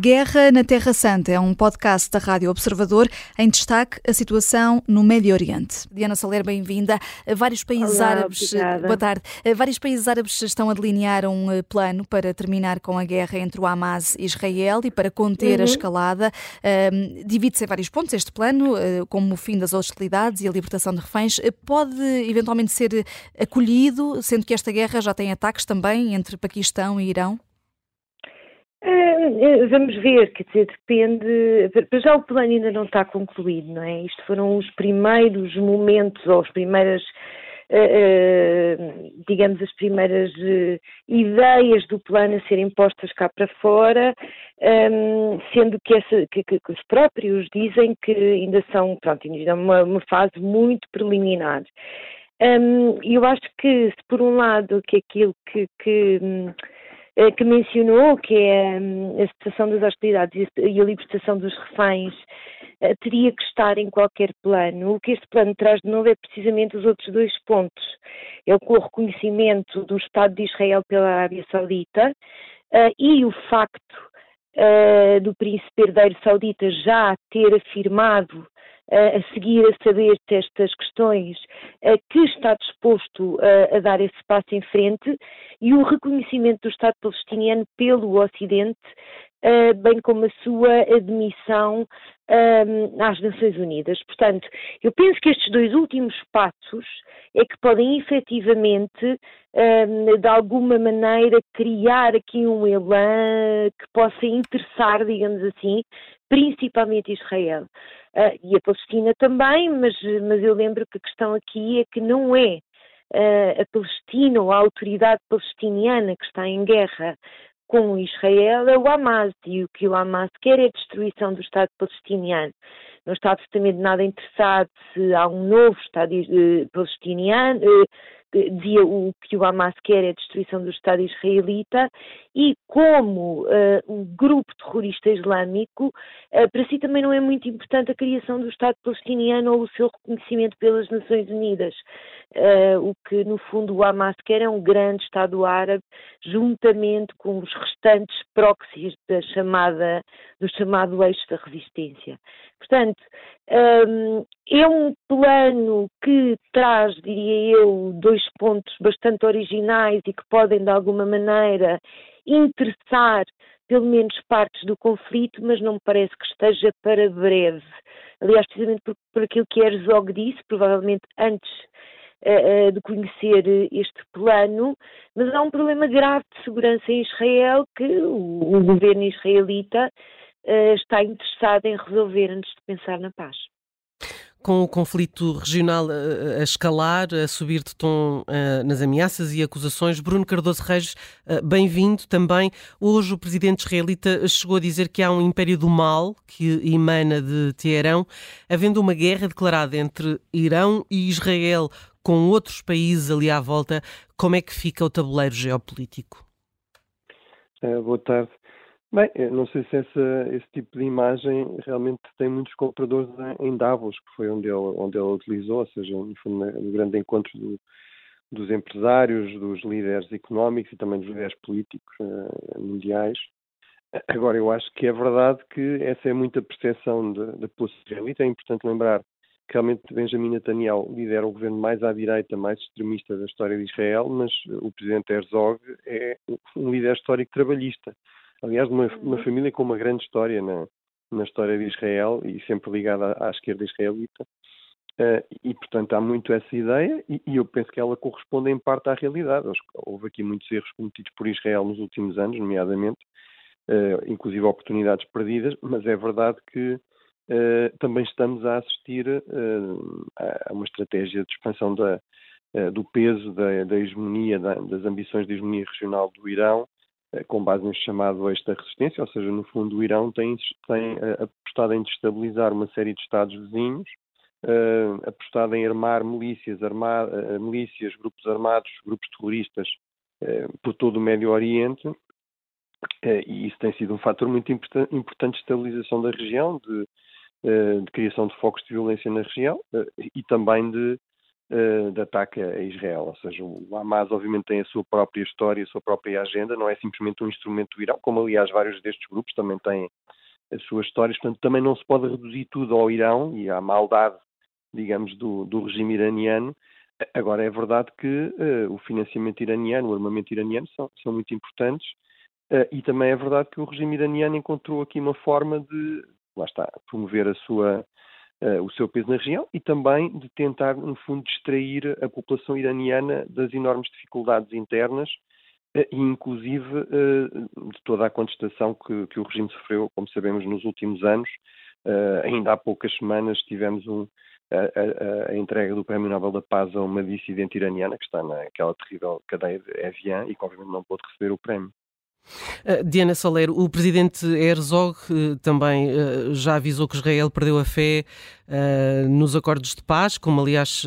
Guerra na Terra Santa é um podcast da Rádio Observador em destaque a situação no Médio Oriente. Diana Soler, bem-vinda. Vários países Olá, árabes, obrigada. boa tarde. Vários países árabes estão a delinear um eh, plano para terminar com a guerra entre o Hamas e Israel e para conter Uhum. a escalada. Divide-se em vários pontos este plano, eh, como o fim das hostilidades e a libertação de reféns. Eh, Pode eventualmente ser acolhido, sendo que esta guerra já tem ataques também entre Paquistão e Irão? Eh, Vamos ver, quer dizer, depende. Para já o plano ainda não está concluído, não é? Isto foram os primeiros momentos, ou as primeiras, eh, eh, digamos, as primeiras ideias do plano a serem postas cá para fora, ehm, sendo que, essa, que- que- que os próprios dizem que ainda são, pronto, ainda é uma, uma fase muito preliminar. Ehm, eu acho que, se por um lado, que aquilo que- que hum, que mencionou, que é hum, a cessação das hostilidades e a- libertação dos reféns, eh, teria que estar em qualquer plano. O que este plano traz de novo é precisamente os outros dois pontos. É o o reconhecimento do Estado de Israel pela Arábia Saudita eh, e o facto eh, do príncipe herdeiro saudita já ter afirmado eh, a seguir a saber destas questões eh, que está disposto a dar esse passo em frente e o reconhecimento do Estado palestiniano pelo Ocidente, bem como a sua admissão às Nações Unidas. Portanto, eu penso que estes dois últimos passos é que podem efetivamente, de alguma maneira, criar aqui um elan que possa interessar, digamos assim, principalmente Israel. Ah, e a Palestina também, mas, mas eu lembro que a questão aqui é que não é ah, a Palestina ou a autoridade palestiniana que está em guerra com Israel é o Hamas e o que o Hamas quer é a destruição do Estado palestiniano. Não está absolutamente nada interessado se há um novo Estado eh, palestiniano, eh, dizia o que o Hamas quer é a destruição do Estado israelita e como eh, um grupo terrorista islâmico, eh, para si também não é muito importante a criação do Estado palestiniano ou o seu reconhecimento pelas Nações Unidas. Eh, o que no fundo o Hamas quer é um grande Estado árabe juntamente com os restantes proxies da chamada, do chamado eixo da resistência. Portanto, hum, é um plano que traz, diria eu, dois pontos bastante originais e que podem, de alguma maneira, interessar pelo menos partes do conflito, mas não me parece que esteja para breve. Aliás, precisamente por, por aquilo que Herzog disse, provavelmente antes eh, eh, de conhecer este plano, mas há um problema grave de segurança em Israel que o, o governo israelita eh, está interessado em resolver antes de pensar na paz. Com o conflito regional a, a escalar, a subir de tom eh, nas ameaças e acusações, Bruno Cardoso Reis, eh, bem-vindo também. Hoje o presidente israelita chegou a dizer que há um império do mal que emana de Teherão, havendo uma guerra declarada entre Irão e Israel com outros países ali à volta. Como é que fica o tabuleiro geopolítico? Eh, boa tarde. Bem, não sei se essa- esse tipo de imagem realmente tem muitos compradores em, Davos, que foi onde ele, onde ele utilizou, ou seja, no, fundo, no grande encontro do- dos empresários, dos líderes económicos e também dos líderes políticos eh, mundiais. Agora, eu acho que é verdade que essa é muita percepção da população israelita. É importante lembrar que realmente Benjamin Netanyahu lidera o governo mais à direita, mais extremista da história de Israel, mas o presidente Herzog é um líder histórico trabalhista. Aliás, de uma, uma família com uma grande história na, na história de Israel e sempre ligada à, à esquerda israelita. Eh, e, portanto, há muito essa ideia e, e eu penso que ela corresponde em parte à realidade. Houve aqui muitos erros cometidos por Israel nos últimos anos, nomeadamente, eh, inclusive oportunidades perdidas, mas é verdade que eh, também estamos a assistir a uma estratégia de expansão da, do peso da, da hegemonia, da- das ambições de hegemonia regional do Irão, com base neste chamado da resistência, ou seja, no fundo o Irão tem, tem eh, apostado em destabilizar uma série de Estados vizinhos, eh, apostado em armar milícias, armar, eh, milícias, grupos armados, grupos terroristas eh, por todo o Médio Oriente, eh, e isso tem sido um fator muito importa- importante de estabilização da região, de, eh, de criação de focos de violência na região eh, e também de uh, de ataque a Israel. Ou seja, o Hamas obviamente tem a sua própria história, a sua própria agenda, não é simplesmente um instrumento do Irão, como aliás vários destes grupos também têm as suas histórias, portanto também não se pode reduzir tudo ao Irão e à maldade, digamos, do, do regime iraniano. Agora é verdade que uh, o financiamento iraniano, o armamento iraniano são, são muito importantes uh, e também é verdade que o regime iraniano encontrou aqui uma forma de, lá está, promover a sua, uh, o seu peso na região e também de tentar, no fundo, distrair a população iraniana das enormes dificuldades internas e inclusive de toda a contestação que, que, o regime sofreu, como sabemos, nos últimos anos. ainda há poucas semanas tivemos um, a, a, a, entrega do Prémio Nobel da Paz a uma dissidente iraniana que está naquela terrível cadeia de Evian e que obviamente não pôde receber o prémio. Uh, Diana Soler, o presidente Herzog uh, também uh, já avisou que Israel perdeu a fé nos acordos de paz, como aliás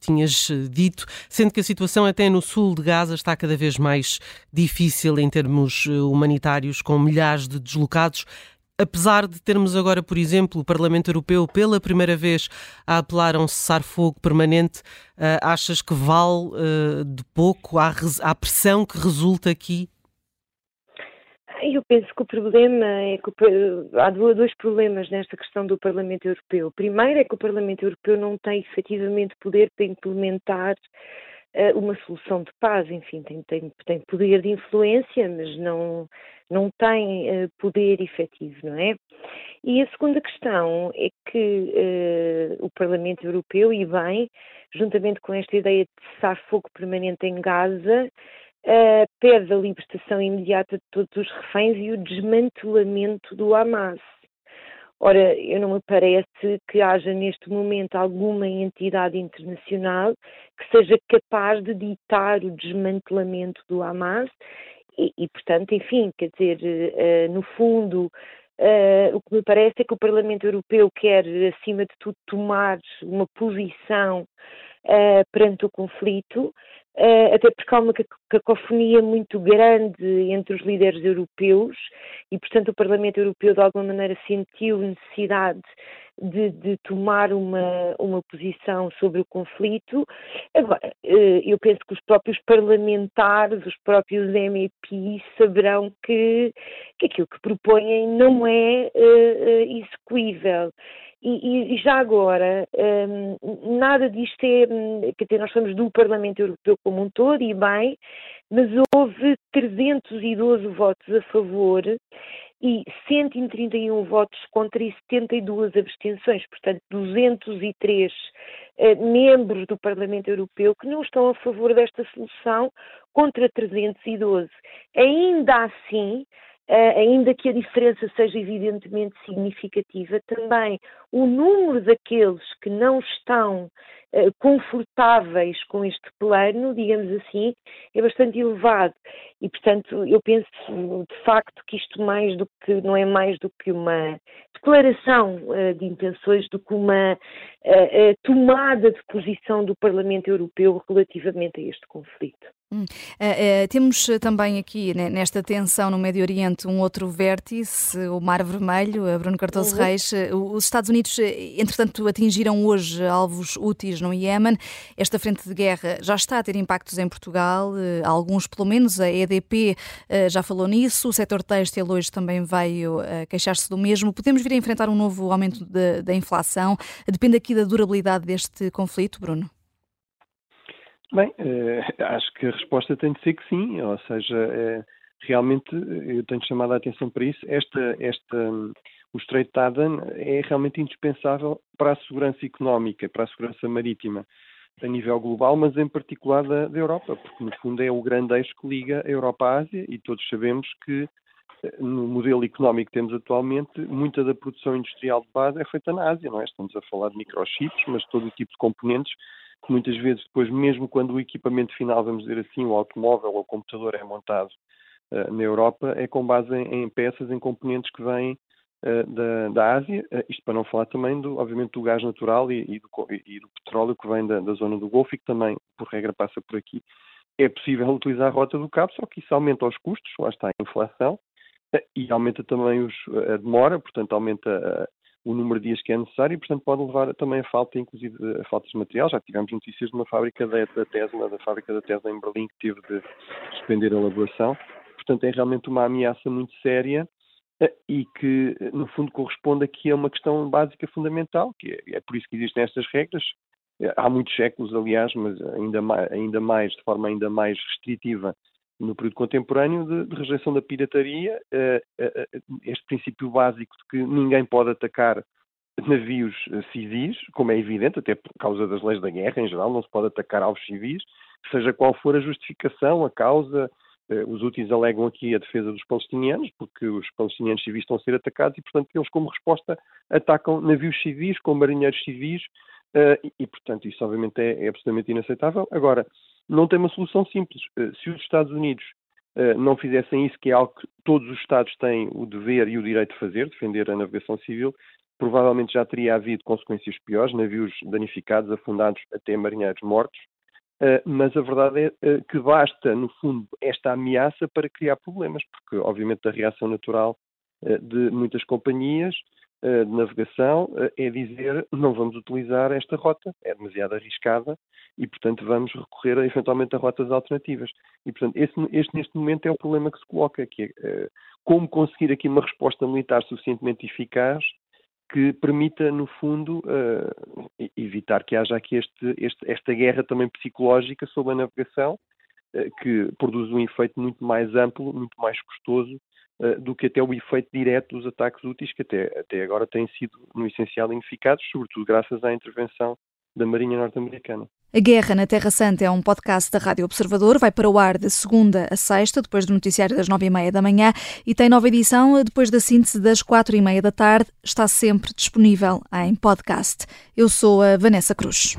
tinhas dito, sendo que a situação até no sul de Gaza está cada vez mais difícil em termos humanitários, com milhares de deslocados apesar de termos agora, por exemplo, o Parlamento Europeu pela primeira vez a apelar a um cessar-fogo permanente, achas que vale de pouco à pressão que resulta aqui? Eu penso que o problema é que há dois problemas nesta questão do Parlamento Europeu. Primeiro é que o Parlamento Europeu não tem efetivamente poder para implementar uh, uma solução de paz. Enfim, tem, tem, tem poder de influência, mas não, não tem uh, poder efetivo, não é? E a segunda questão é que uh, o Parlamento Europeu, e bem, juntamente com esta ideia de cessar fogo permanente em Gaza, uh, pede a libertação imediata de todos os reféns e o desmantelamento do Hamas. Ora, eu não me parece que haja neste momento alguma entidade internacional que seja capaz de ditar o desmantelamento do Hamas e, e, portanto, enfim, quer dizer, uh, no fundo, uh, o que me parece é que o Parlamento Europeu quer, acima de tudo, tomar uma posição uh, perante o conflito, até porque há uma cacofonia muito grande entre os líderes europeus e, portanto, o Parlamento Europeu, de alguma maneira, sentiu necessidade de, de, tomar uma, uma posição sobre o conflito. Agora, eh, eu penso que os próprios parlamentares, os próprios MEP saberão que, que aquilo que propõem não é uh, execuível. E, e, já agora, um, nada disto é, quer dizer, nós falamos do Parlamento Europeu como um todo, e bem, mas houve 312 votos a favor e 131 votos contra e 72 abstenções, portanto 203 eh, membros do Parlamento Europeu que não estão a favor desta solução contra 312. Ainda assim, ainda que a diferença seja evidentemente significativa, também o número daqueles que não estão uh, confortáveis com este plano, digamos assim, é bastante elevado. E, portanto, eu penso de facto que isto mais do que não é mais do que uma declaração uh, de intenções, do que uma tomada de posição do Parlamento Europeu relativamente a este conflito. Hum. Uh, uh, temos também aqui, né, nesta tensão no Médio Oriente, um outro vértice, o Mar Vermelho, Bruno Cardoso uhum. Reis. Os Estados Unidos, entretanto, atingiram hoje alvos úteis no Iémen. Esta frente de guerra já está a ter impactos em Portugal, uh, alguns pelo menos. A EDP já falou nisso, o setor têxtil hoje também veio queixar-se do mesmo. Podemos vir a enfrentar um novo aumento da inflação? Depende aqui da durabilidade deste conflito, Bruno? Bem, eh, acho que a resposta tem de ser que sim, ou seja, é, realmente eu tenho chamado a atenção para isso. Esta, esta, o Estreito de Aden é realmente indispensável para a segurança económica, para a segurança marítima a nível global, mas em particular da, da Europa, porque no fundo é o grande eixo que liga a Europa à Ásia e todos sabemos que eh, no modelo económico que temos atualmente, muita da produção industrial de base é feita na Ásia, não é? Estamos a falar de microchips, mas todo o tipo de componentes que muitas vezes depois, mesmo quando o equipamento final, vamos dizer assim, o automóvel ou o computador é montado uh, na Europa, é com base em, em, peças, em componentes que vêm uh, da, da, Ásia, uh, isto para não falar também, do, obviamente, do gás natural e, e, do, e do, petróleo que vem da, da, zona do Golfo e que também, por regra, passa por aqui. É possível utilizar a rota do cabo, só que isso aumenta os custos, lá está a inflação, e aumenta também os, a demora, portanto, aumenta o número de dias que é necessário e, portanto, pode levar também a falta, inclusive, a falta de material. Já tivemos notícias de uma fábrica da, da Tesla, da fábrica da Tesla em Berlim, que teve de suspender a elaboração. Portanto, é realmente uma ameaça muito séria eh, e que, no fundo, corresponde aqui a uma questão básica fundamental, que é, é por isso que existem estas regras. Eh, há muitos séculos, aliás, mas ainda mais, ainda mais de forma ainda mais restritiva no período contemporâneo de, de rejeição da pirataria, uh, uh, este princípio básico de que ninguém pode atacar navios civis, como é evidente, até por causa das leis da guerra em geral, não se pode atacar alvos civis, seja qual for a justificação, a causa. Os úteis alegam aqui a defesa dos palestinianos, porque os palestinianos civis estão a ser atacados e, portanto, eles, como resposta, atacam navios civis com marinheiros civis e, e, portanto, isso obviamente é, é absolutamente inaceitável. Agora, não tem uma solução simples. Eh, se os Estados Unidos eh, não fizessem isso, que é algo que todos os Estados têm o dever e o direito de fazer, defender a navegação civil, provavelmente já teria havido consequências piores, navios danificados, afundados, até marinheiros mortos. Eh, mas a verdade é que basta, no fundo, esta ameaça para criar problemas, porque, obviamente, a reação natural de muitas companhias de navegação é dizer não vamos utilizar esta rota, é demasiado arriscada e, portanto, vamos recorrer eventualmente a rotas alternativas. E, portanto, este, este, neste momento é o problema que se coloca, que é uh, como conseguir aqui uma resposta militar suficientemente eficaz que permita, no fundo, evitar que haja aqui este, este, esta guerra também psicológica sobre a navegação, que produz um efeito muito mais amplo, muito mais custoso do que até o efeito direto dos ataques úteis, que até, até agora têm sido, no essencial, ineficazes, sobretudo graças à intervenção da Marinha Norte-Americana. A Guerra na Terra Santa é um podcast da Rádio Observador. Vai para o ar de segunda a sexta, depois do noticiário das nove e meia da manhã, e tem nova edição depois da síntese das quatro e meia da tarde. Está sempre disponível em podcast. Eu sou a Vanessa Cruz.